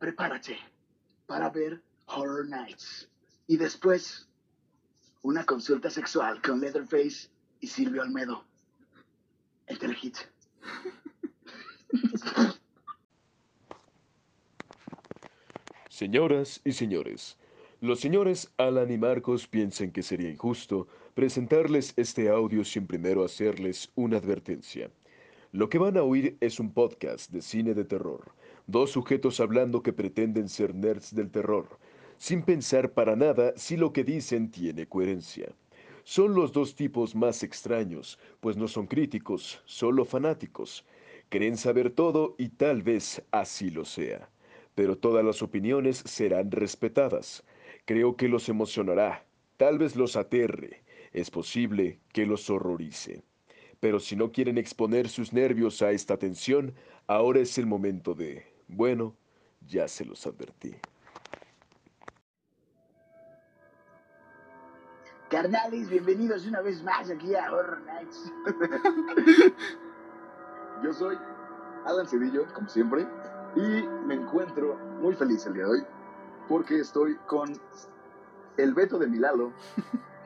prepárate para ver Horror Nights. Y después, una consulta sexual con Leatherface y Silvio Almedo. El Telehit. Señoras y señores, los señores Alan y Marcos piensan que sería injusto presentarles este audio sin primero hacerles una advertencia. Lo que van a oír es un podcast de cine de terror, dos sujetos hablando que pretenden ser nerds del terror, sin pensar para nada si lo que dicen tiene coherencia. Son los dos tipos más extraños, pues no son críticos, solo fanáticos. Creen saber todo y tal vez así lo sea. Pero todas las opiniones serán respetadas. Creo que los emocionará, tal vez los aterre, es posible que los horrorice. Pero si no quieren exponer sus nervios a esta tensión, ahora es el momento de... Bueno, ya se los advertí. Carnales, bienvenidos una vez más aquí a Horror Nights. Yo soy Alan Cedillo, como siempre, y me encuentro muy feliz el día de hoy porque estoy con el Beto de Milalo,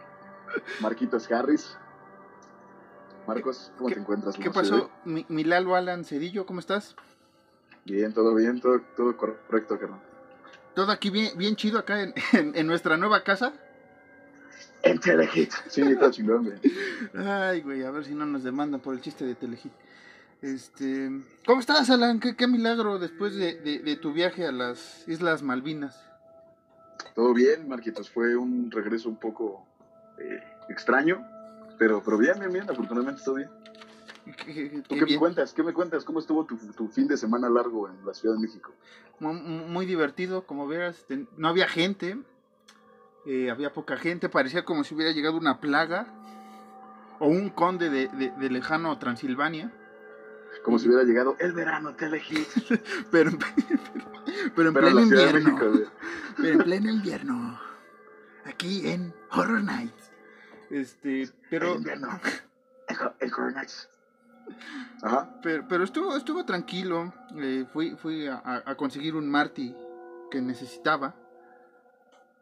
Marquitos Harris. Marcos, ¿cómo te encuentras? ¿Qué pasó? Mi, Milalo Alan Cedillo, ¿cómo estás? Bien, todo bien, todo, todo correcto, carnal. Todo aquí bien, bien chido acá en, en, nuestra nueva casa. En Telehit. Sí, está chingón, güey. Ay, güey, a ver si no nos demandan por el chiste de Telehit. Este, ¿Cómo estás, Alan? ¿Qué, qué milagro después de, de, de, tu viaje a las Islas Malvinas? Todo bien, Marquitos. Fue un regreso un poco eh, extraño, pero, pero bien, bien, bien. Afortunadamente todo bien. ¿Qué, ¿Tú qué me cuentas? ¿Qué me cuentas? ¿Cómo estuvo tu, tu, fin de semana largo en la Ciudad de México? Muy, muy divertido, como verás. No había gente, eh, había poca gente. Parecía como si hubiera llegado una plaga o un conde de, de, de lejano Transilvania como si hubiera llegado el verano Telehit. pero, pero, pero, en pleno invierno. México, pero en pleno invierno. Aquí en Horror Nights. Este, pero. El invierno. El, Horror Nights. Ajá. Pero, pero estuvo, estuvo tranquilo. Eh, fui fui a, a, conseguir un Marty que necesitaba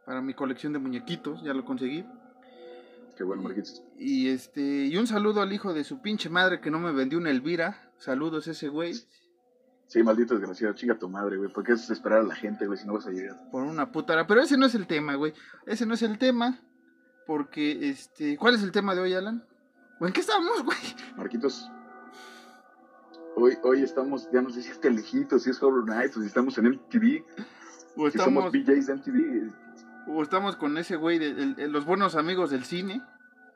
para mi colección de muñequitos. Ya lo conseguí. Qué bueno, Marquitos. Y este, y un saludo al hijo de su pinche madre que no me vendió una Elvira. Saludos ese güey. Sí, maldito desgraciado, chinga tu madre, güey. ¿Por qué es esperar a la gente, güey, si no vas a llegar? Por una puta Pero ese no es el tema, güey. Ese no es el tema. Porque, este. ¿Cuál es el tema de hoy, Alan? ¿En qué estamos, güey? Marquitos. Hoy, hoy estamos, ya no sé si es Telejito, si es Horror Nights, o si estamos en MTV. O si estamos. somos BJs de MTV. O estamos con ese güey de, los buenos amigos del cine.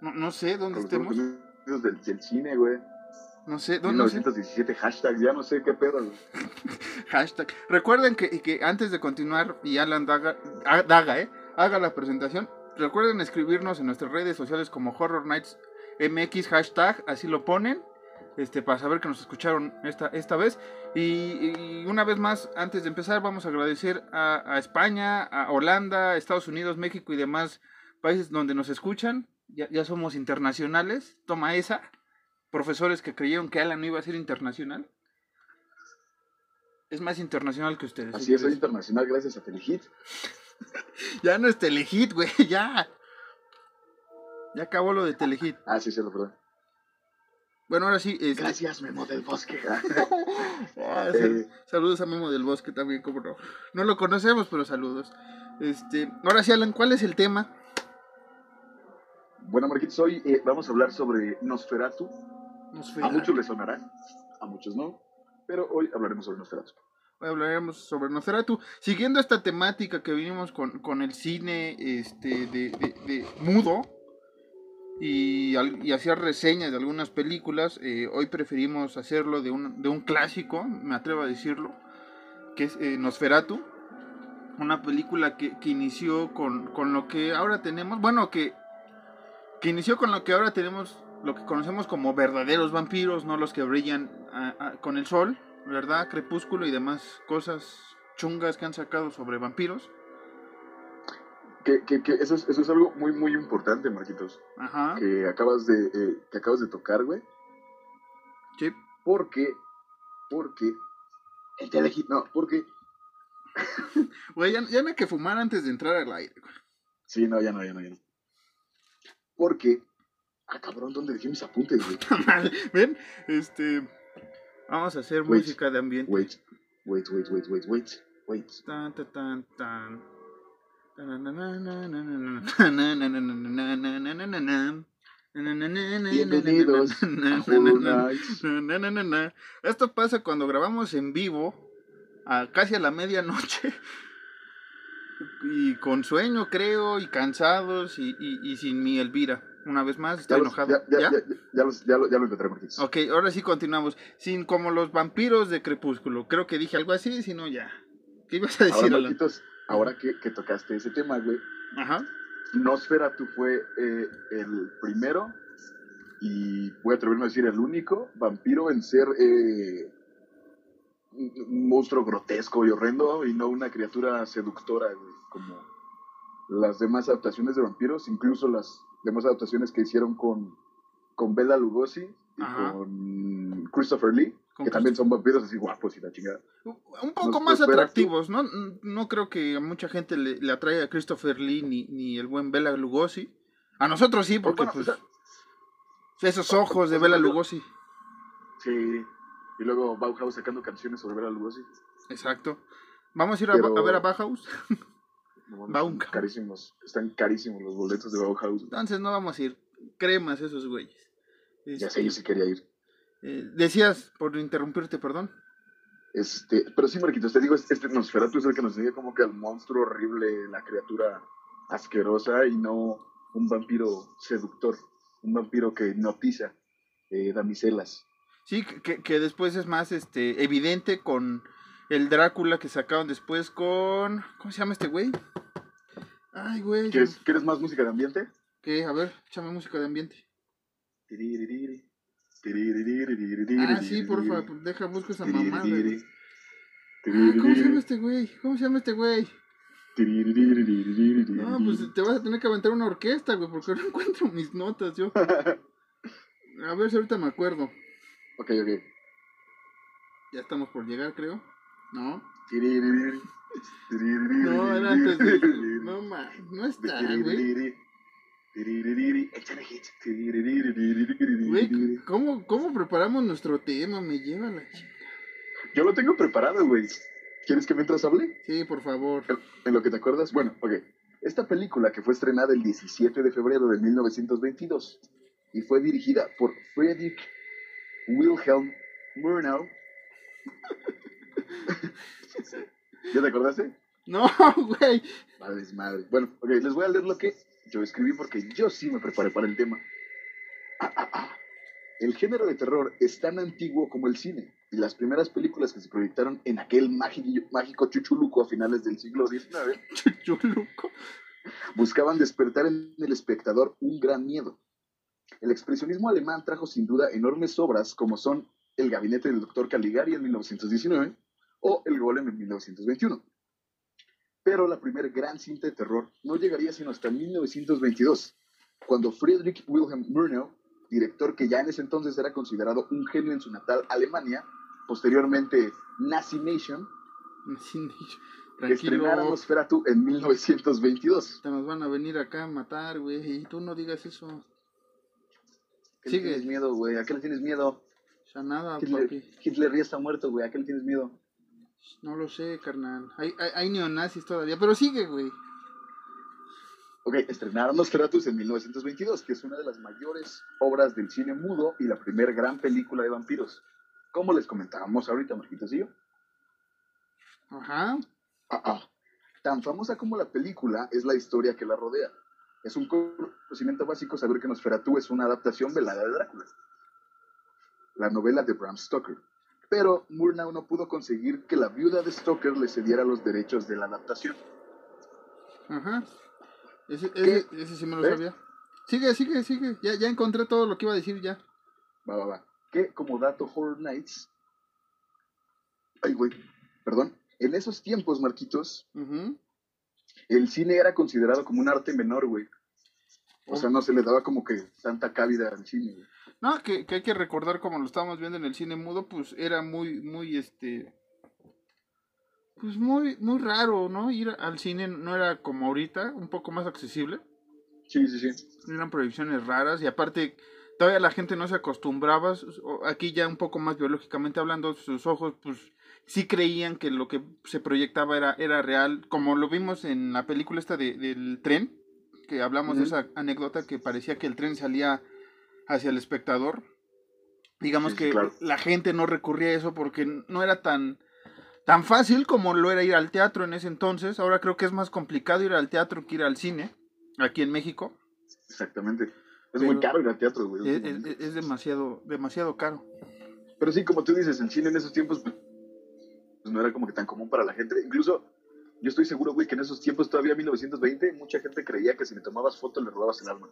No, no sé dónde Los estemos. amigos del, del cine, güey. No sé, ¿dónde? 1917 sé? hashtag, ya no sé qué pedo. hashtag. Recuerden que, que, antes de continuar y Alan Daga, Daga eh, haga la presentación, recuerden escribirnos en nuestras redes sociales como Horror Nights MX hashtag, así lo ponen, este, para saber que nos escucharon esta, esta vez. Y, y una vez más, antes de empezar, vamos a agradecer a, a España, a Holanda, Estados Unidos, México y demás países donde nos escuchan. Ya, ya somos internacionales. Toma esa profesores que creyeron que Alan no iba a ser internacional. Es más internacional que ustedes. Así es, soy internacional gracias a Telehit. ya no es Telehit, güey, ya. Ya acabó lo de Telehit. Ah, sí, sí, lo perdón. Bueno, ahora sí. Este... Gracias, Memo del Bosque. ah, eh... Saludos a Memo del Bosque también, como no. No lo conocemos, pero saludos. Este, ahora sí, Alan, ¿cuál es el tema? Bueno, Marquitos, hoy eh, vamos a hablar sobre Nosferatu. Nosferatu. A muchos les sonará, a muchos no, pero hoy hablaremos sobre Nosferatu. Hoy hablaremos sobre Nosferatu. Siguiendo esta temática que vinimos con, con el cine este, de, de, de mudo y, hacer reseñas de algunas películas, eh, hoy preferimos hacerlo de un, de un clásico, me atrevo a decirlo, que es eh, Nosferatu. Una película que, que inició con, con lo que ahora tenemos, bueno, que que inició con lo que ahora tenemos, lo que conocemos como verdaderos vampiros, no los que brillan con el sol, ¿verdad? Crepúsculo y demás cosas chungas que han sacado sobre vampiros. Que, que, que eso, es, eso es algo muy, muy importante, Marquitos. Ajá. Que acabas de, eh, que acabas de tocar, güey. Sí. Porque, porque, el telehit, no, porque Güey, ya, ya no hay que fumar antes de entrar al aire, güey. Sí, no, ya no, ya no, ya no. Porque. Ah, cabrón, ¿dónde dejé mis apuntes, güey? Ven, este. Vamos a hacer Wait, música de ambiente. Wait, wait, wait, wait, wait, wait, wait. Tan, tan, tan, tan. Bienvenidos a. Esto pasa cuando grabamos en vivo, a casi a la medianoche, y con sueño creo, y cansados, y, y, y sin mi Elvira. Una vez más, Ya, los- enojado. ya, ya, ¿Ya? ya, ya los- ya lo, ya lo encontré, Marquitos. Ok, ahora sí continuamos. Sin como los vampiros de Crepúsculo. Creo que dije algo así, si no ya. ¿Qué ibas a decir, Alan? Ahora que, que tocaste ese tema, güey, Ajá. Nosferatu fue eh, el primero y voy a atreverme a decir el único vampiro en ser eh, un monstruo grotesco y horrendo y no una criatura seductora güey, como las demás adaptaciones de vampiros, incluso las demás adaptaciones que hicieron con, con Bela Lugosi y Ajá. con Christopher Lee, que también son vampiros así guapos y la chingada. Un poco Nos- más atractivos, ¿no? No creo que a mucha gente le, le atraiga a Christopher Lee ni, ni el buen Bela Lugosi. A nosotros sí, porque Bueno, pues o sea, esos ojos de sea, Bela Lugosi. sí. Y luego Bauhaus sacando canciones sobre Bela Lugosi. Exacto. Vamos a ir a, Pero- a ver a Bauhaus. No Bauhaus. están carísimos, están carísimos los boletos de Bauhaus. Entonces no vamos a ir. Cremas esos güeyes. Ya Este, sé, yo sí quería ir. Eh, decías, por interrumpirte, perdón. Este, pero sí, Marquitos, te digo, este Nosferatu es el que nos enseña como que al monstruo horrible, la criatura asquerosa y no un vampiro seductor, un vampiro que hipnotiza eh, damiselas. Sí, que- que, después es más este evidente con el Drácula que sacaron después con. ¿Cómo se llama este güey? Ay, güey. ¿Quieres, ¿Quieres más música de ambiente? ¿Qué? A ver, échame música de ambiente. Tiriririri, Ah, sí, por favor, deja, busco esa mamada. Güey. Ah, ¿Cómo se llama este güey? ¿Cómo se llama este güey? No, pues te vas a tener que aventar una orquesta, güey, porque no encuentro mis notas yo. A ver si ahorita me acuerdo. Ok, ok. Ya estamos por llegar, creo. No. No, era antes de. No, ma, no está, güey. Güey, ¿cómo, ¿cómo preparamos nuestro tema? Me lleva la chica. Yo lo tengo preparado, güey. ¿Quieres que mientras hable? Sí, por favor. En lo que te acuerdas. Bueno, ok. Esta película que fue estrenada el 17 de febrero de 1922 y fue dirigida por Friedrich Wilhelm Murnau. ¿Ya te acordaste? No, güey. Madre es madre. Bueno, ok, les voy a leer lo que yo escribí porque yo sí me preparé para el tema. Ah, ah, ah. El género de terror es tan antiguo como el cine, y las primeras películas que se proyectaron en aquel mágico, chuchuluco a finales del siglo XIX buscaban despertar en el espectador un gran miedo. El expresionismo alemán trajo sin duda enormes obras como son El gabinete del doctor Caligari en 1919 o El golem en 1921. Pero la primer gran cinta de terror no llegaría sino hasta 1922, cuando Friedrich Wilhelm Murnau, director que ya en ese entonces era considerado un genio en su natal Alemania, posteriormente Nazi Nation, Sí, estrenara Tranquilo. Nosferatu en 1922. Te nos van a venir acá a matar, güey. Y tú no digas eso. ¿A qué Sigue. le tienes miedo, güey? ¿A qué le tienes miedo? Sea, nada, Hitler, papi. Hitler ya está muerto, güey. ¿A qué le tienes miedo? No lo sé, carnal. Hay, hay, hay neonazis todavía. Pero sigue, güey. Ok, estrenaron Nosferatus en 1922, que es una de las mayores obras del cine mudo y la primer gran película de vampiros. Como les comentábamos ahorita, Marquitos y yo. Ajá. Ah, ah. Tan famosa como la película es la historia que la rodea. Es un conocimiento básico saber que Nosferatu es una adaptación velada de Drácula, la novela de Bram Stoker. Pero Murnau no pudo conseguir que la viuda de Stoker le cediera los derechos de la adaptación. Ajá. Ese, ese, ese sí me lo ¿Eh? sabía. Sigue, sigue, sigue. Ya, ya encontré todo lo que iba a decir ya. Va, va, va. Que como dato Horror Nights. Ay, güey. Perdón. En esos tiempos, Marquitos, Ujú. el cine era considerado como un arte menor, güey. O sea, no se le daba como que tanta cabida al cine, güey. No, que, que hay que recordar como lo estábamos viendo en el cine mudo, pues era muy, muy, este... pues muy, muy raro, ¿no? Ir al cine no era como ahorita, un poco más accesible. Sí, sí, sí. Eran proyecciones raras y aparte todavía la gente no se acostumbraba, aquí ya un poco más biológicamente hablando, sus ojos pues sí creían que lo que se proyectaba era, era real, como lo vimos en la película esta de, del tren, que hablamos de esa anécdota que parecía que el tren salía hacia el espectador. Digamos que la gente no recurría a eso porque no era tan, tan fácil como lo era ir al teatro en ese entonces. Ahora creo que es más complicado ir al teatro que ir al cine, aquí en México. Exactamente. Es muy caro ir al teatro, güey. Es, demasiado, demasiado caro. Pero sí, como tú dices, el cine en esos tiempos pues, no era como que tan común para la gente. Incluso yo estoy seguro, güey, que en esos tiempos, todavía 1920, mucha gente creía que si le tomabas foto le robabas el alma.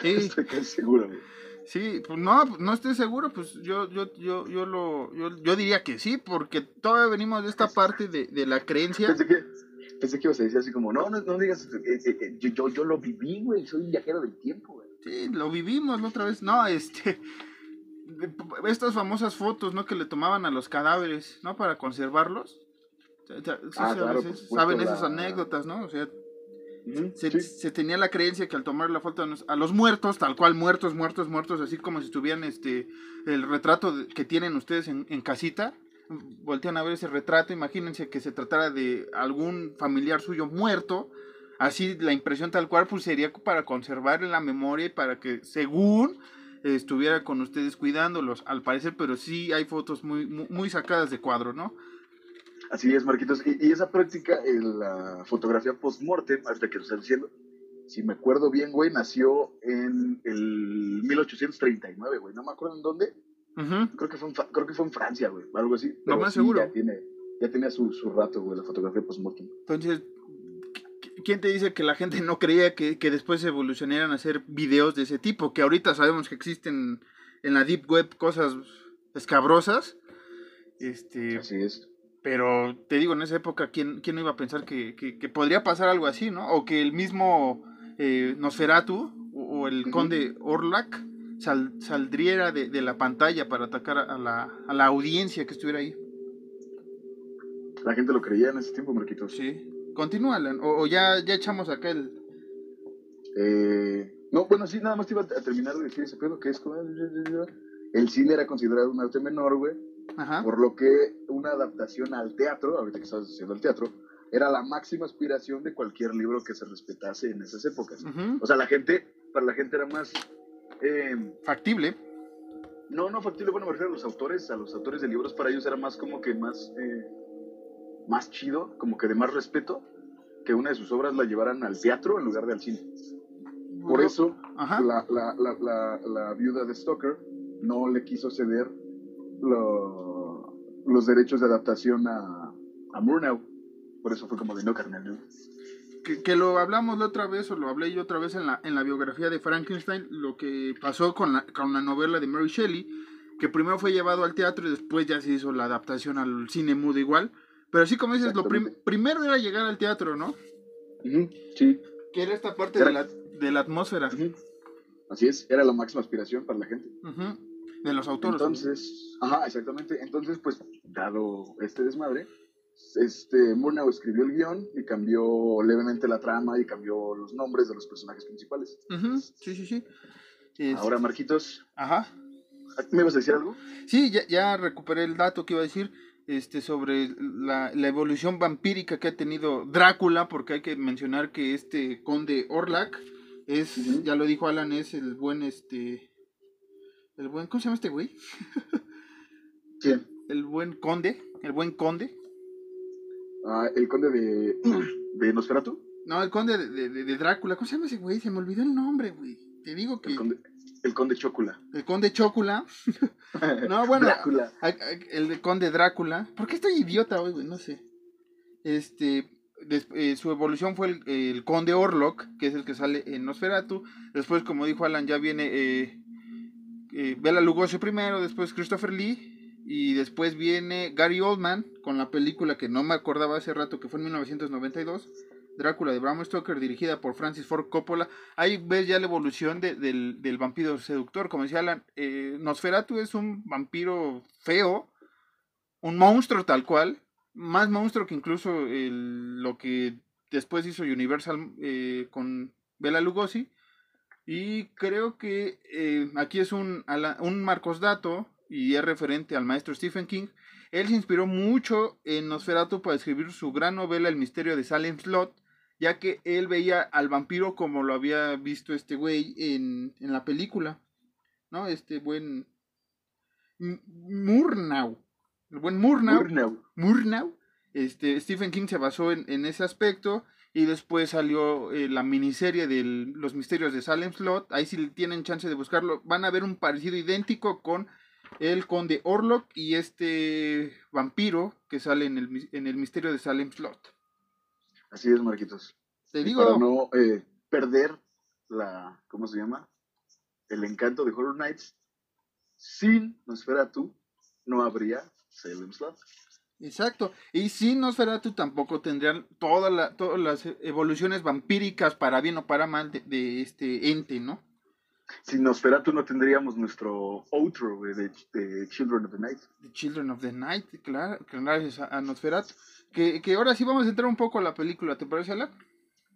Sí. estoy casi seguro, güey. Sí, pues no, no estoy seguro, pues yo, yo, yo, yo lo, yo, yo diría que sí, porque todavía venimos de esta parte de, de la creencia. Pensé que, pensé que ibas a decir así como, no, no, no digas, eh, eh, eh, yo, yo, yo, lo viví, güey, soy un viajero del tiempo, güey. Sí, lo vivimos la otra vez, no, este, estas famosas fotos, ¿no? Que le tomaban a los cadáveres, ¿no? Para conservarlos. Ah, saben esas anécdotas, ¿no? O sea, se, tenía la creencia que al tomar la foto a los muertos, tal cual muertos, muertos, muertos, así como si estuvieran este, el retrato que tienen ustedes en, casita, voltean a ver ese retrato, imagínense que se tratara de algún familiar suyo muerto, así la impresión tal cual pues sería para conservar la memoria y para que según estuviera con ustedes cuidándolos, al parecer, pero sí hay fotos muy, muy sacadas de cuadro, ¿no? Así es, Marquitos. Y, esa práctica, en la fotografía post-mortem, hasta que lo estás diciendo, si me acuerdo bien, güey, nació en el 1839, güey. No me acuerdo en dónde. creo, que fue en, creo que fue en Francia, güey, algo así. no más seguro. Ya, tiene, ya tenía su, su rato, güey, la fotografía post-mortem. Entonces, ¿quién te dice que la gente no creía que, que después evolucionaran a hacer videos de ese tipo? Que ahorita sabemos que existen en la Deep Web cosas escabrosas. Este, Así es. Pero te digo, en esa época, ¿quién, quién no iba a pensar que, que, podría pasar algo así, no? O que el mismo eh, Nosferatu o, el conde Orlak saldría de, de, la pantalla para atacar a la, a la audiencia que estuviera ahí. La gente lo creía en ese tiempo, Marquitos. Sí. Continúa, o, o, ya, ya echamos acá el... Eh, no, bueno, sí, nada más te iba a terminar de decir ese pedo, que es como... El cine era considerado un arte menor, güey por lo que una adaptación al teatro, ahorita que estás haciendo el teatro, era la máxima aspiración de cualquier libro que se respetase en esas épocas. O sea, la gente, para la gente era más... Eh, factible. No, no factible, bueno, me refiero a los autores, a los autores de libros, para ellos era más como que más, eh, más chido, como que de más respeto, que una de sus obras la llevaran al teatro en lugar de al cine. Por eso, la, la, la, la, viuda de Stoker no le quiso ceder los derechos de adaptación a, a Murnau. Por eso fue como de no, carnal, Que, lo hablamos la otra vez, o lo hablé yo otra vez en la, en la biografía de Frankenstein, lo que pasó con la, con la novela de Mary Shelley, que primero fue llevado al teatro y después ya se hizo la adaptación al cine mudo igual. Pero así como dices, lo primero era llegar al teatro, ¿no? sí. Que era esta parte de, la, de la atmósfera. Así es, era la máxima aspiración para la gente. De los autores. Entonces, ajá, exactamente. Entonces, pues, dado este desmadre, este, Murnau escribió el guion y cambió levemente la trama y cambió los nombres de los personajes principales. Sí, sí, sí. Ahora, Marquitos. Ajá. ¿Me ibas a decir algo? Sí, ya, ya recuperé el dato que iba a decir este, sobre la, la, evolución vampírica que ha tenido Drácula, porque hay que mencionar que este conde Orlak es, ya lo dijo Alan, es el buen este el buen, ¿cómo se llama este güey? ¿Quién? El buen conde, el buen conde. Ah, el conde de, de Nosferatu. No, el conde de, de, Drácula. ¿Cómo se llama ese güey? Se me olvidó el nombre, güey. Te digo que. El conde, el conde Chocula. El conde Chocula. no, bueno. Drácula. El conde Drácula. ¿Por qué estoy idiota hoy, güey? No sé. Este. Eh, su evolución fue el, el, conde Orlok, que es el que sale en Nosferatu. Después, como dijo Alan, ya viene eh, eh, Bela Lugosi primero, después Christopher Lee y después viene Gary Oldman con la película que no me acordaba hace rato que fue en 1992, Drácula de Bram Stoker dirigida por Francis Ford Coppola. Ahí ves ya la evolución del, vampiro seductor, como decía Alan, eh, Nosferatu es un vampiro feo, un monstruo tal cual, más monstruo que incluso lo que después hizo Universal eh, con Bela Lugosi. Y creo que eh, aquí es un, un Marcos Dato y es referente al maestro Stephen King. Él se inspiró mucho en Nosferatu para escribir su gran novela El misterio de Salem Slot, ya que él veía al vampiro como lo había visto este güey en, en la película, ¿no? Este buen Murnau, el buen Murnau, Murnau. Murnau, este, Stephen King se basó en, en ese aspecto y después salió eh, la miniserie de Los Misterios de Salem Slot. Ahí si tienen chance de buscarlo, van a ver un parecido idéntico con el Conde Orlok y este vampiro que sale en el, en el Misterio de Salem Slot. Así es, Marquitos. Te digo, Para no eh, perder la, ¿cómo se llama? El encanto de Horror Nights. Sin Nosferatu no habría Salem Slot. Exacto. Y sin Nosferatu tampoco tendrían toda la, todas las evoluciones vampíricas para bien o para mal de, de este ente, ¿no? Sin Nosferatu no tendríamos nuestro outro de, de Children of the Night. The Children of the Night, claro, gracias a Nosferatu. Que, que ahora sí vamos a entrar un poco a la película, ¿te parece, Alan?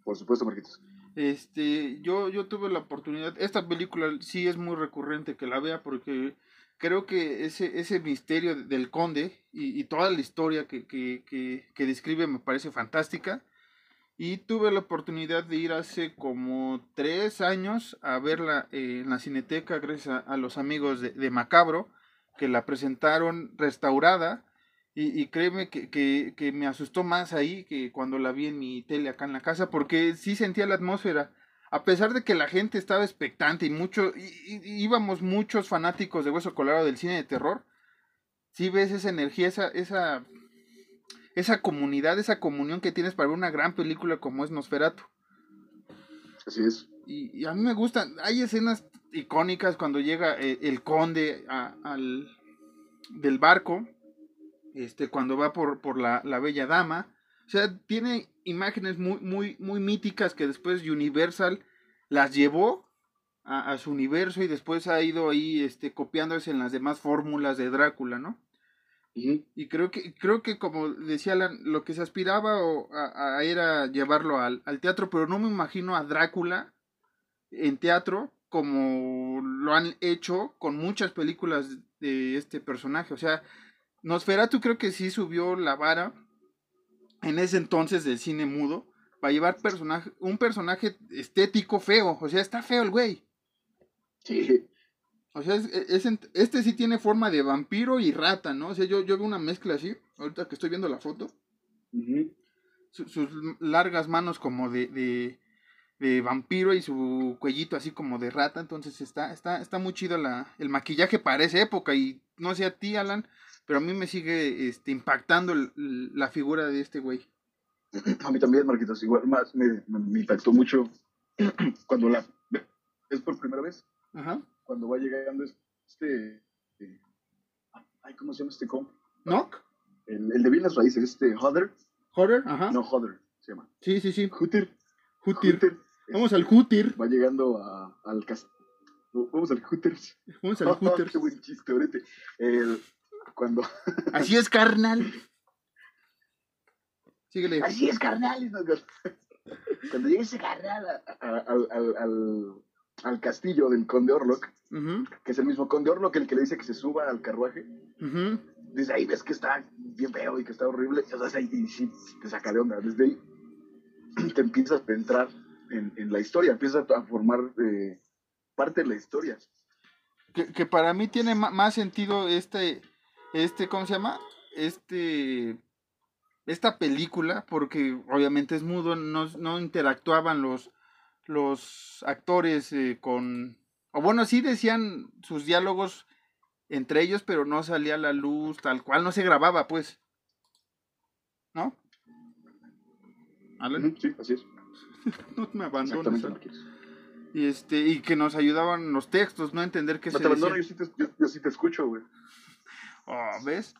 Por supuesto, Marquitos. Este, yo, yo tuve la oportunidad, esta película sí es muy recurrente que la vea porque creo que ese, ese misterio del conde y, toda la historia que, que, que, describe me parece fantástica. Y tuve la oportunidad de ir hace como tres años a verla eh, en la cineteca gracias a, los amigos de, Macabro que la presentaron restaurada. Y, y créeme que me asustó más ahí que cuando la vi en mi tele acá en la casa, porque sí sentía la atmósfera. A pesar de que la gente estaba expectante y mucho, y, y- íbamos muchos fanáticos de Hueso Colorado del cine de terror, sí ves esa energía, esa, esa, esa comunidad, esa comunión que tienes para ver una gran película como es Nosferatu. Así es. Y, y a mí me gustan, hay escenas icónicas cuando llega eh, el conde a- al, del barco, este, cuando va por, por la, la bella dama. O sea, tiene imágenes muy, muy, muy míticas que después Universal las llevó a, a su universo y después ha ido ahí este, copiándose en las demás fórmulas de Drácula, ¿no? Y creo que, creo que como decía Alan, lo que se aspiraba o a, a era llevarlo al, al teatro, pero no me imagino a Drácula en teatro como lo han hecho con muchas películas de este personaje. O sea, Nosferatu creo que sí subió la vara en ese entonces del cine mudo para llevar personaje, un personaje estético feo. O sea, está feo el güey. Sí. O sea, es- es ent- este sí tiene forma de vampiro y rata, ¿no? O sea, yo, yo veo una mezcla así, ahorita que estoy viendo la foto. Su- sus largas manos como de, de, de vampiro y su cuellito así como de rata. Entonces está, está, está muy chido la, el maquillaje para esa época. Y no sé a ti, Alan, pero a mí me sigue este, impactando la figura de este güey. A mí también, Marquitos. Igual más me, me- me impactó mucho cuando la es por primera vez. Ajá. Cuando va llegando este. eh, ay, ¿cómo se llama este comp? ¿Knock? El, el de bien las raíces, este Hodder. ¿Horror? Ajá. No, Hodder se llama. Sí, sí, sí. Hooter. Hootir. Hooter, Vamos al Hootir. Va llegando a- al castillo. Vamos al Hooters. Vamos al Hooter. Qué buen chiste, ahorita. El- cuando. Así es, carnal. Síguele. Así es, carnal. Cuando llega ese carnal a- a- al, al, al, al castillo del Conde Orlok, que es el mismo Conde Orlok el que le dice que se suba al carruaje, ujú. desde ahí ves que está bien feo y que está horrible, o sea, ahí y sí te saca de onda. Desde ahí te empiezas a entrar en, en la historia, empiezas a formar eh, parte de la historia. que, que para mí tiene más sentido este, este, ¿cómo se llama? Este, esta película, porque obviamente es mudo, no, no interactuaban los, los actores eh, con, o bueno, sí decían sus diálogos entre ellos, pero no salía la luz tal cual, no se grababa, pues, ¿no? Alan, Sí, así es. no me abandones. Marqués. Y este, y que nos ayudaban los textos, no entender qué No se te abandono, yo sí te, yo- yo sí te escucho, güey. Oh, ¿ves?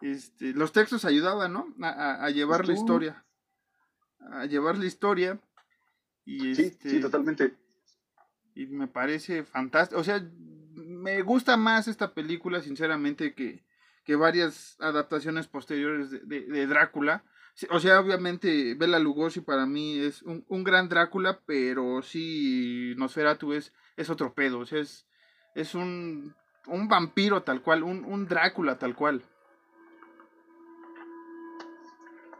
Este, los textos ayudaban, ¿no? A, a- a llevar la historia. A llevar la historia. Y Sí, este, sí, totalmente. y me parece fantástico. O sea, me gusta más esta película, sinceramente, que, que varias adaptaciones posteriores de, de, Drácula. O sea, obviamente Bela Lugosi para mí es un, un, gran Drácula, pero sí Nosferatu es, es otro pedo. O sea, es, es un, un vampiro tal cual, un, un Drácula tal cual.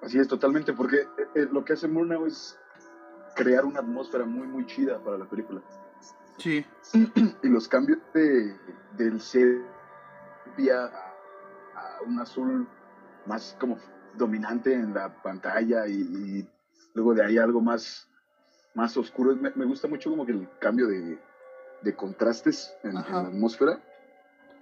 Así es, totalmente, porque eh, eh, lo que hace Murnau es crear una atmósfera muy, muy chida para la película. Sí. y los cambios de, del sepia a, un azul más como dominante en la pantalla y, luego de ahí algo más, más oscuro. Me, me, gusta mucho como que el cambio de, de contrastes en, la atmósfera.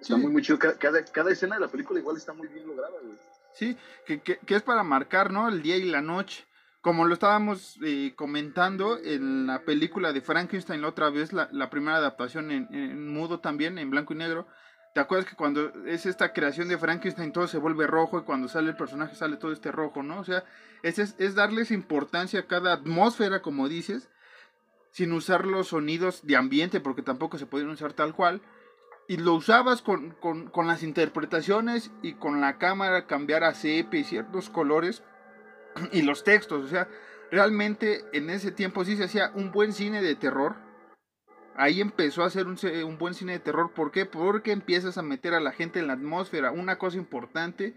Está muy, muy chido. Cada, cada, escena de la película igual está muy bien lograda, güey. Sí, que, que, que, es para marcar, ¿no? El día y la noche. Como lo estábamos eh, comentando en la película de Frankenstein la otra vez, la, la primera adaptación en, en, mudo también, en blanco y negro. ¿Te acuerdas que cuando es esta creación de Frankenstein todo se vuelve rojo y cuando sale el personaje sale todo este rojo, ¿no? O sea, es, es, es darles importancia a cada atmósfera, como dices, sin usar los sonidos de ambiente, porque tampoco se podían usar tal cual. Y lo usabas con, con, con las interpretaciones y con la cámara cambiar a sepia y ciertos colores y los textos. O sea, realmente en ese tiempo sí se hacía un buen cine de terror. Ahí empezó a hacer un, un, buen cine de terror. ¿Por qué? Porque empiezas a meter a la gente en la atmósfera. Una cosa importante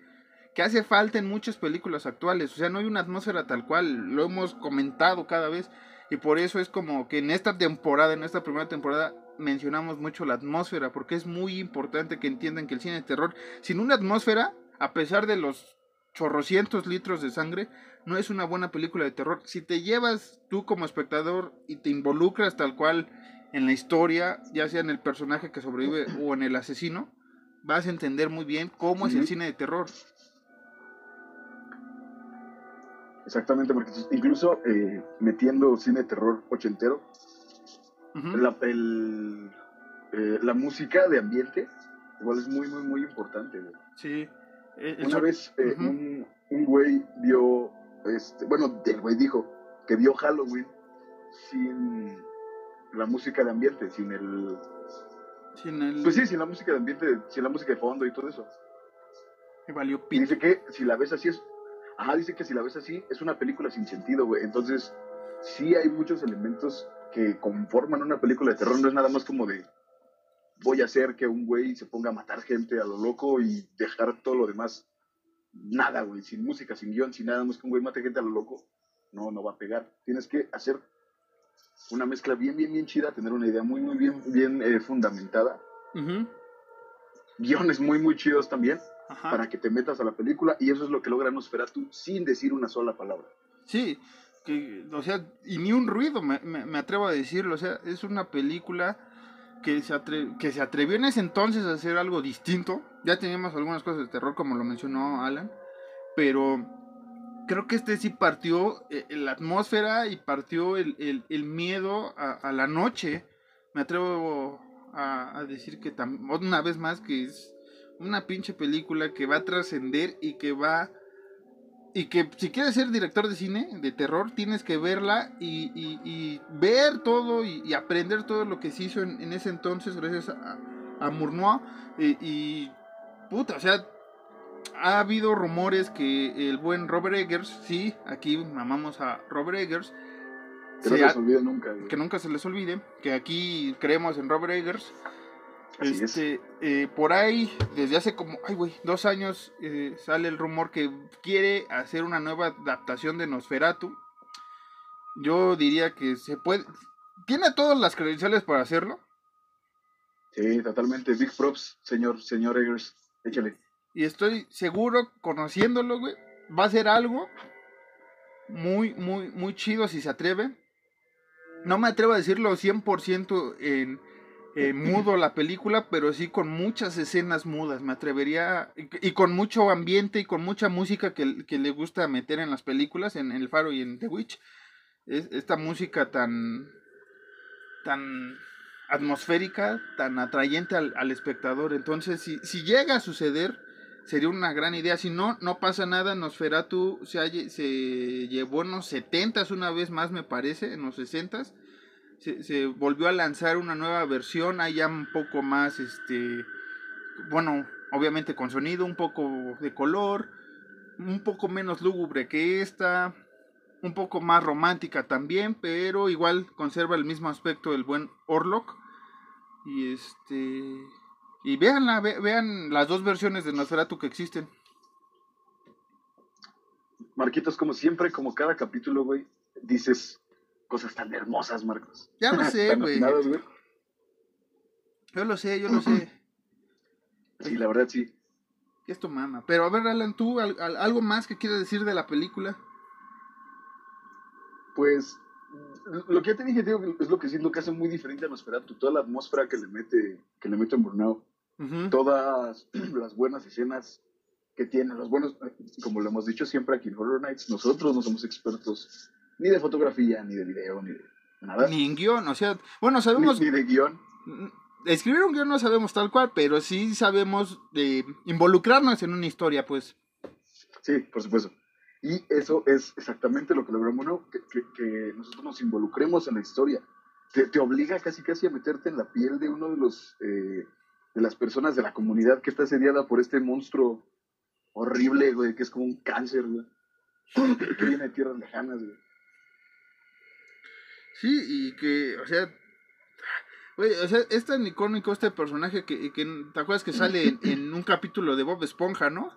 que hace falta en muchas películas actuales. O sea, no hay una atmósfera tal cual. Lo hemos comentado cada vez. Y por eso es como que en esta temporada, en esta primera temporada, mencionamos mucho la atmósfera, porque es muy importante que entiendan que el cine de terror, sin una atmósfera, a pesar de los chorrocientos litros de sangre, no es una buena película de terror. Si te llevas tú como espectador y te involucras tal cual en la historia, ya sea en el personaje que sobrevive o en el asesino, vas a entender muy bien cómo es el cine de terror. Exactamente, porque incluso eh, metiendo cine de terror ochentero, la, el, eh, la, música de ambiente igual es muy, muy, muy importante. Sí. Eh, Una vez un, un, güey vio, este, bueno, el güey dijo que vio Halloween sin la música de ambiente, sin el... Sin el... Pues sí, sin la música de ambiente, sin la música de fondo y todo eso. Y valió dice que si la ves así es Ajá, dice que si la ves así, es una película sin sentido, güey. Entonces, sí hay muchos elementos que conforman una película de terror. No es nada más como de voy a hacer que un güey se ponga a matar gente a lo loco y dejar todo lo demás. Nada, güey. Sin música, sin guion, sin nada más que un güey mate gente a lo loco. No, no va a pegar. Tienes que hacer una mezcla bien, bien, bien chida, tener una idea muy, muy bien, bien eh, fundamentada. Guiones muy, muy chidos también para que te metas a la película y eso es lo que logra Nosferatu sin decir una sola palabra. Sí, o sea, y ni un ruido, me, me, atrevo a decirlo, o sea, es una película que se, que se atrevió en ese entonces a hacer algo distinto, ya teníamos algunas cosas de terror como lo mencionó Alan, pero creo que este sí partió eh, la atmósfera y partió el, el, el miedo a, la noche, me atrevo a, a decir que una vez más que es una pinche película que va a trascender y que va... Y que si quieres ser director de cine, de terror, tienes que verla y, y, ver todo y, aprender todo lo que se hizo en, ese entonces gracias a, a. Y, puta, o sea, ha habido rumores que el buen Robert Eggers, sí, aquí mamamos a Robert Eggers, que, no se les olvide nunca, que nunca se les olvide, que aquí creemos en Robert Eggers, este, eh, por ahí, desde hace como, ay, güey, dos años eh, sale el rumor que quiere hacer una nueva adaptación de Nosferatu. Yo diría que se puede. ¿Tiene todas las credenciales para hacerlo? Sí, totalmente. Big props, señor, señor Eggers. Échale. Y estoy seguro, conociéndolo, güey, va a ser algo muy, muy, muy chido si se atreve. No me atrevo a decirlo 100% en eh, mudo la película, pero sí con muchas escenas mudas, me atrevería, y, con mucho ambiente y con mucha música que, le gusta meter en las películas, en, El Faro y en The Witch. Es, esta música tan, tan atmosférica, tan atrayente al, espectador. Entonces, si, si, llega a suceder, sería una gran idea. Si no, no pasa nada. Nosferatu se, se llevó en los 70 una vez más, me parece, en los 60 se, volvió a lanzar una nueva versión, hay ya un poco más, este, bueno, obviamente con sonido, un poco de color, un poco menos lúgubre que esta, un poco más romántica también, pero igual conserva el mismo aspecto del buen Orlok. Y este y vean las dos versiones de Nosferatu que existen. Marquitos, como siempre, como cada capítulo, güey, dices cosas tan hermosas, Marcos. Ya lo sé, güey. Yo lo sé, yo lo sé. Sí, la verdad sí. Esto mama. Pero a ver, Alan, ¿tú algo más que quieras decir de la película? Pues lo que ya te dije, tío, es lo que siento que hace muy diferente a Nosferatu, toda la atmósfera que le mete, que le mete en Burnout, todas las buenas escenas que tiene, los buenos, como lo hemos dicho siempre aquí en Horror Nights, nosotros no somos expertos ni de fotografía, ni de video, ni de nada. Ni en guion, o sea, bueno, sabemos... Ni, de guion. Escribir un guion no sabemos tal cual, pero sí sabemos de involucrarnos en una historia, pues. Sí, por supuesto. Y eso es exactamente lo que logramos, ¿no? Que, que, nosotros nos involucremos en la historia. Te, te, obliga casi casi a meterte en la piel de uno de los eh, de las personas de la comunidad que está asediada por este monstruo horrible, güey, que es como un cáncer, güey. que viene de tierras lejanas, güey. Sí, y que, o sea, güey, o sea, es tan icónico este personaje que, que ¿te acuerdas que sale en, en un capítulo de Bob Esponja, no?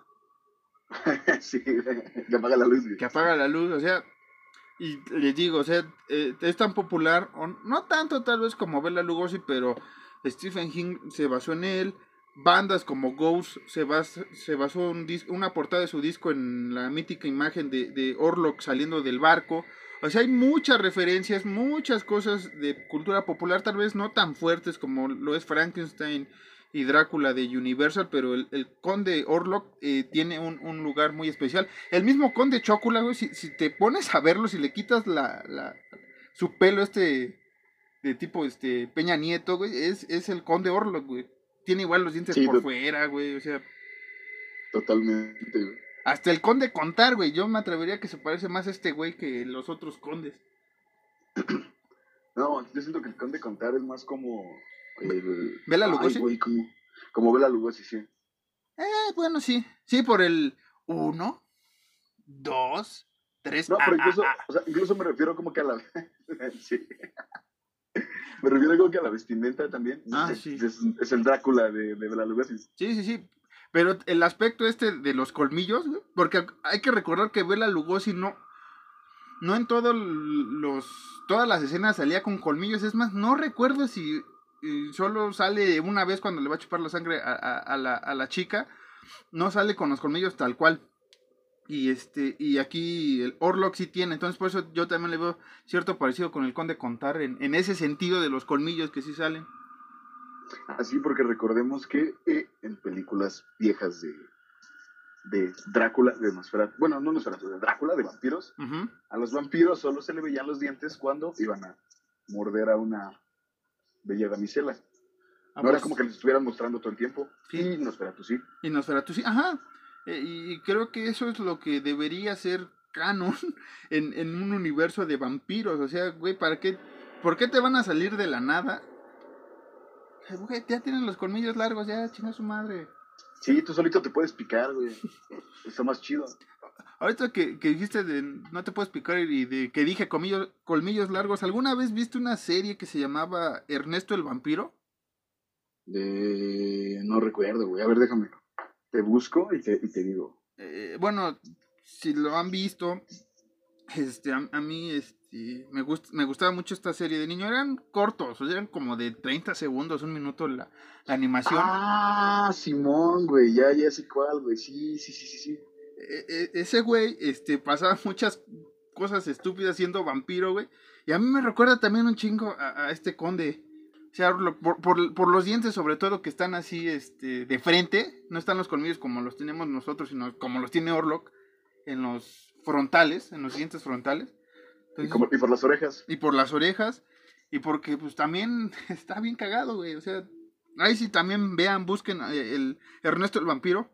sí, que apaga la luz. Que apaga la luz, o sea, y les digo, o sea, eh, es tan popular, o no tanto tal vez como Bela Lugosi, pero Stephen King se basó en él, bandas como Ghost se, se basó un una portada de su disco en la mítica imagen de, de Orlok saliendo del barco, o sea, hay muchas referencias, muchas cosas de cultura popular, tal vez no tan fuertes como lo es Frankenstein y Drácula de Universal, pero el, conde Orlok eh, tiene un, lugar muy especial. El mismo conde Chocula, güey, si, te pones a verlo, si le quitas la, la, su pelo este de tipo este Peña Nieto, güey, es, es el conde Orlok, güey. Tiene igual los dientes por fuera, güey, o sea. Totalmente, güey. Hasta el conde Contar, güey. Yo me atrevería que se parece más a este güey que los otros condes. No, yo siento que el conde Contar es más como el, ¿Bela Lugosi? como, como Bela Lugosi, sí. Eh, bueno, sí. Sí, por el uno, dos, tres. No, pero incluso, O sea, incluso me refiero como que a la. sí. Me refiero como que a la vestimenta también. Ah, es, sí. Es, el Drácula de, de Bela Lugosi. Sí, sí, sí. Pero el aspecto este de los colmillos, porque hay que recordar que Bela Lugosi no. No en todos los. Todas las escenas salía con colmillos. Es más, no recuerdo si solo sale una vez cuando le va a chupar la sangre a, la, a la chica. No sale con los colmillos tal cual. Y este, y aquí el Orlok sí tiene, entonces por eso yo también le veo cierto parecido con el Conde Contar en, en ese sentido de los colmillos que sí salen. Así, porque recordemos que eh, en películas viejas de, de Drácula, de Nosferatu, bueno, no Nosferatu, de Drácula, de vampiros, a los vampiros solo se le veían los dientes cuando iban a morder a una bella damisela. Ah, no era pues como que les estuvieran mostrando todo el tiempo. Sí. Y Nosferatu sí. Y Nosferatu sí, ajá. Eh, y creo que eso es lo que debería ser canon en, en un universo de vampiros. O sea, güey, ¿para qué? ¿Por qué te van a salir de la nada? Güey, ya tienen los colmillos largos, ya, chinga su madre. Sí, tú solito te puedes picar, güey. Está más chido. Ahorita que, que, dijiste de no te puedes picar y de que dije colmillos, colmillos largos, ¿alguna vez viste una serie que se llamaba Ernesto el vampiro? De... No recuerdo, güey. A ver, déjame. Te busco y te, y te digo. Eh, bueno, si lo han visto, este, a, mí este, me, gust, me gustaba mucho esta serie de niño. Eran cortos, o sea, eran como de 30 segundos, un minuto la, la animación. Ah, Simón, güey, ya, ya sé cuál, güey. Sí, sí, sí, sí, sí. E, e, ese güey este, pasaba muchas cosas estúpidas siendo vampiro, güey. Y a mí me recuerda también un chingo a, este conde. O sea, por, por, los dientes sobre todo que están así este, de frente. No están los colmillos como los tenemos nosotros, sino como los tiene Orlok en los frontales, en los dientes frontales. Y, y, por las orejas. Y por las orejas. Y porque pues también está bien cagado, güey. O sea, ahí sí también vean, busquen eh, el Ernesto el vampiro.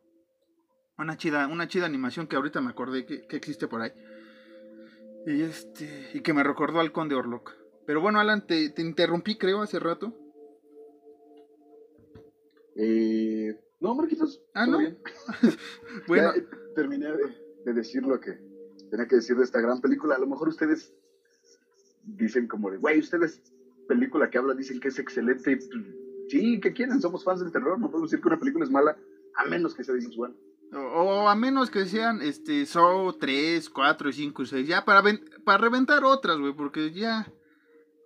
Una chida, una chida animación que ahorita me acordé que, existe por ahí. Y este. Y que me recordó al Conde Orlok. Pero bueno, Alan, te, interrumpí, creo, hace rato. Eh, No, Marquitos. Ah, ¿no? Bueno, Ya, eh, terminé de, de decir lo que tenía que decir de esta gran película. A lo mejor ustedes dicen como de, güey, ustedes, película que hablan, dicen que es excelente. Sí, ¿qué quieren? Somos fans del terror. No podemos decir que una película es mala, a menos que sea James Wan. o, o a menos que sean este Saw 3, 4, 5 y 6, ya para, ven- para reventar otras, güey, porque ya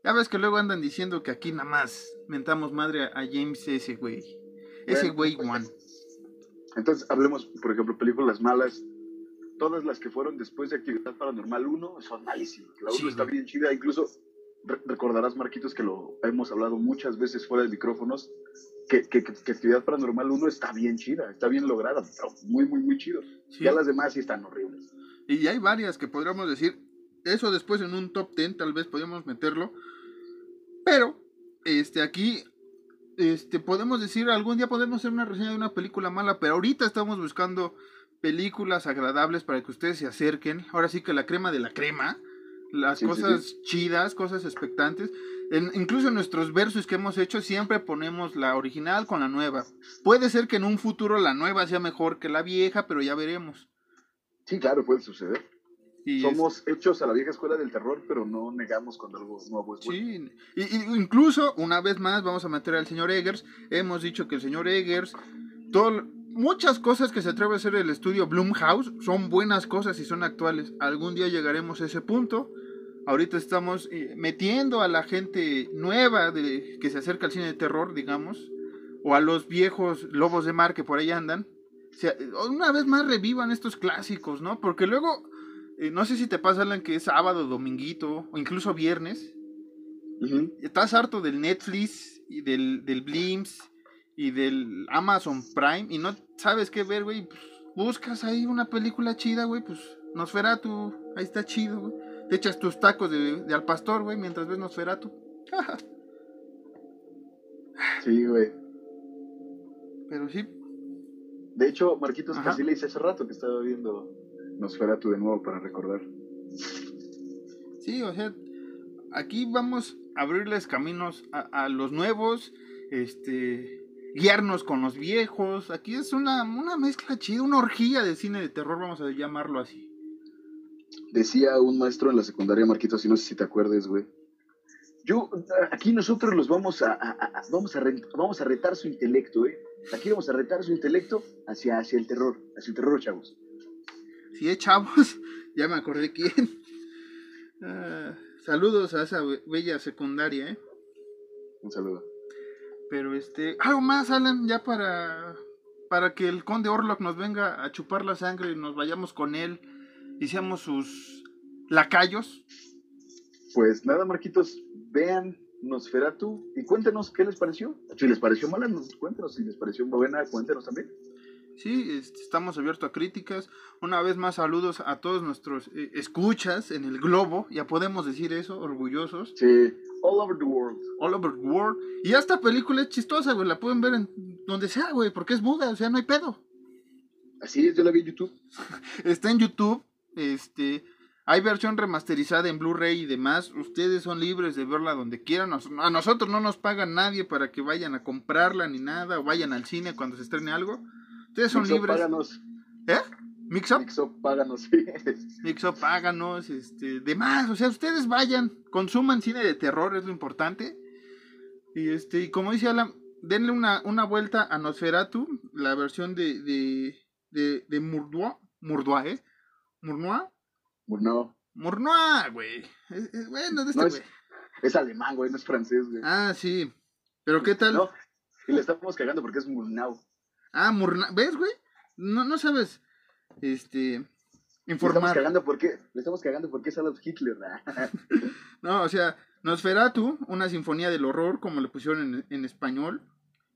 ya ves que luego andan diciendo que aquí nada más mentamos madre a, a James ese güey. Ese Bueno, güey pues, Wan. Entonces, hablemos, por ejemplo, películas malas. Todas las que fueron después de Actividad Paranormal 1 son malísimas. La 1 Sí, está bien chida. Incluso re- recordarás, Marquitos, que lo hemos hablado muchas veces fuera de micrófonos, que, que, que- que Actividad Paranormal 1 está bien chida, está bien lograda, pero muy, muy, muy chido. Sí. Ya las demás sí están horribles. Y hay varias que podríamos decir, eso después en un top 10 tal vez podríamos meterlo. Pero, este, aquí, este, podemos decir, algún día podemos hacer una reseña de una película mala, pero ahorita estamos buscando películas agradables para que ustedes se acerquen. Ahora sí que la crema de la crema, las Sí, sí, cosas chidas, cosas expectantes. En- incluso en nuestros versos que hemos hecho siempre ponemos la original con la nueva. Puede ser que en un futuro la nueva sea mejor que la vieja, pero ya veremos. Sí, claro, puede suceder. Y Somos hechos a la vieja escuela del terror, pero no negamos cuando algo nuevo es bueno. Sí, y, y incluso una vez más vamos a meter al señor Eggers. Hemos dicho que el señor Eggers, todo, muchas cosas que se atreve a hacer el estudio Blumhouse son buenas cosas y son actuales. Algún día llegaremos a ese punto. Ahorita estamos eh, metiendo a la gente nueva de, que se acerca al cine de terror, digamos, o a los viejos lobos de mar que por ahí andan. O sea, una vez más revivan estos clásicos, ¿no? Porque luego, eh, no sé si te pasa, Alan, que es sábado, dominguito, o incluso viernes, estás harto del Netflix y del, del Blimps y del Amazon Prime y no sabes qué ver, güey, pues, buscas ahí una película chida, güey, pues Nosferatu, ahí está chido, güey. Te echas tus tacos de, de al pastor, güey, mientras ves Nosferatu. Sí, güey. Pero sí, De hecho, Marquitos, Ajá. así le hice hace rato que estaba viendo Nosferatu de nuevo para recordar. sí, o sea, aquí vamos a abrirles caminos a, a los nuevos, este, guiarnos con los viejos. Aquí es una, una mezcla chida, una orgía de cine de terror, vamos a llamarlo así. Decía un maestro en la secundaria, Marquitos, y no sé si te acuerdes, güey. Yo, aquí nosotros los vamos a, a- a- vamos, a re- vamos a retar su intelecto, ¿eh? Aquí vamos a retar su intelecto hacia, hacia el terror, hacia el terror, chavos. Si es chavos, ya me acordé quién. Ah, saludos a esa be- bella secundaria, ¿eh? Un saludo. Pero este, algo más, Alan, ya para para que el conde Orlok nos venga a chupar la sangre y nos vayamos con él y seamos sus lacayos. Pues nada, Marquitos, vean Nosferatu y cuéntenos qué les pareció. Si les pareció mala, nos cuéntenos. Si les pareció buena, cuéntenos también. Sí, este, estamos abiertos a críticas. Una vez más, saludos a todos nuestros eh, escuchas en el globo. Ya podemos decir eso, orgullosos. Sí, all over the world. All over the world. Y esta película es chistosa, güey. La pueden ver en donde sea, güey, porque es muda, o sea, no hay pedo. Así es, yo la vi en YouTube. Está en YouTube. Este. Hay versión remasterizada en Blu-ray y demás. Ustedes son libres de verla donde quieran. A nosotros no nos pagan nadie para que vayan a comprarla ni nada. O vayan al cine cuando se estrene algo. Ustedes son libres. Páganos. ¿Eh? ¿Mix Up? Mixup, páganos. sí. Mix Up, páganos. Este, demás. O sea, ustedes vayan. Consuman cine de terror, es lo importante. Y este, y como dice Alan, denle una, una vuelta a Nosferatu. La versión de, de, de, de Murdoa. Murdoa, ¿eh? Murnoa. No, Murnoa, güey. Es, es bueno de este No, es- es alemán, güey, no es francés, güey. Ah, sí. Pero ¿qué tal? No, y le estamos cagando porque es Murnau. Ah, Murna. ¿Ves, güey? No, no sabes. Este. Le estamos Informar. cagando porque, le estamos cagando porque es Adolf Hitler. No, o sea, Nosferatu, una sinfonía del horror, como le pusieron en, en español,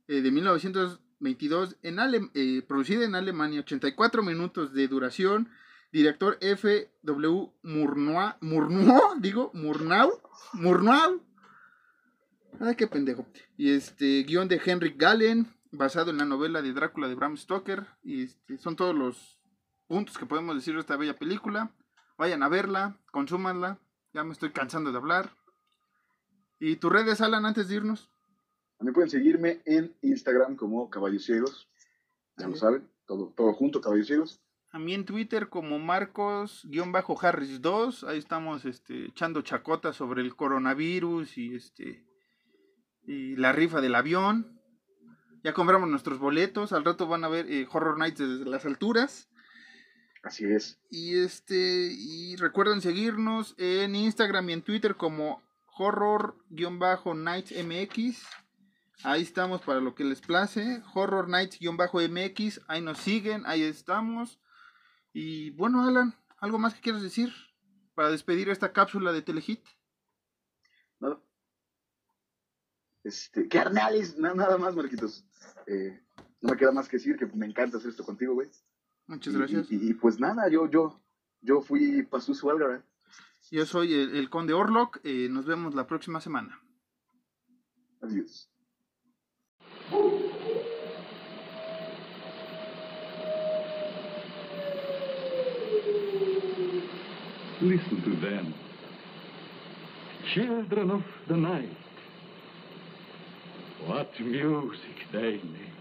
eh, de 1922, en Ale- eh, producida en Alemania, 84 minutos de duración, director F.W. Murnau, Murnau, digo, Murnau, Murnau. Ay, qué pendejo. Y este, guion de Henrik Gallen, basado en la novela de Drácula de Bram Stoker, y este, son todos los puntos que podemos decir de esta bella película. Vayan a verla, consúmanla. Ya me estoy cansando de hablar. ¿Y tus redes, Alan, antes de irnos? Mí pueden seguirme en Instagram como Caballos Ciegos. Ya lo saben, todo, todo junto, caballeros. A mí en Twitter como Marcos-Harris2, ahí estamos este, echando chacota sobre el coronavirus y este y la rifa del avión. Ya compramos nuestros boletos, al rato van a ver eh, Horror Nights desde las alturas. Así es. Y este y recuerden seguirnos en Instagram y en Twitter como horror-nightsmx. Ahí estamos para lo que les place. Horror Nights-MX. Ahí nos siguen, ahí estamos. Y bueno, Alan, ¿algo más que quieras decir para despedir esta cápsula de Telehit? Nada. Este, carnales, na- nada más, Marquitos. Eh, no me queda más que decir que me encanta hacer esto contigo, güey. Muchas Y- gracias. Y, y, pues nada, yo, yo, yo fui Pazuzu. Yo soy el, el Conde Orlock. eh, nos vemos la próxima semana. Adiós. Listen to them. Children of the night. What music they make.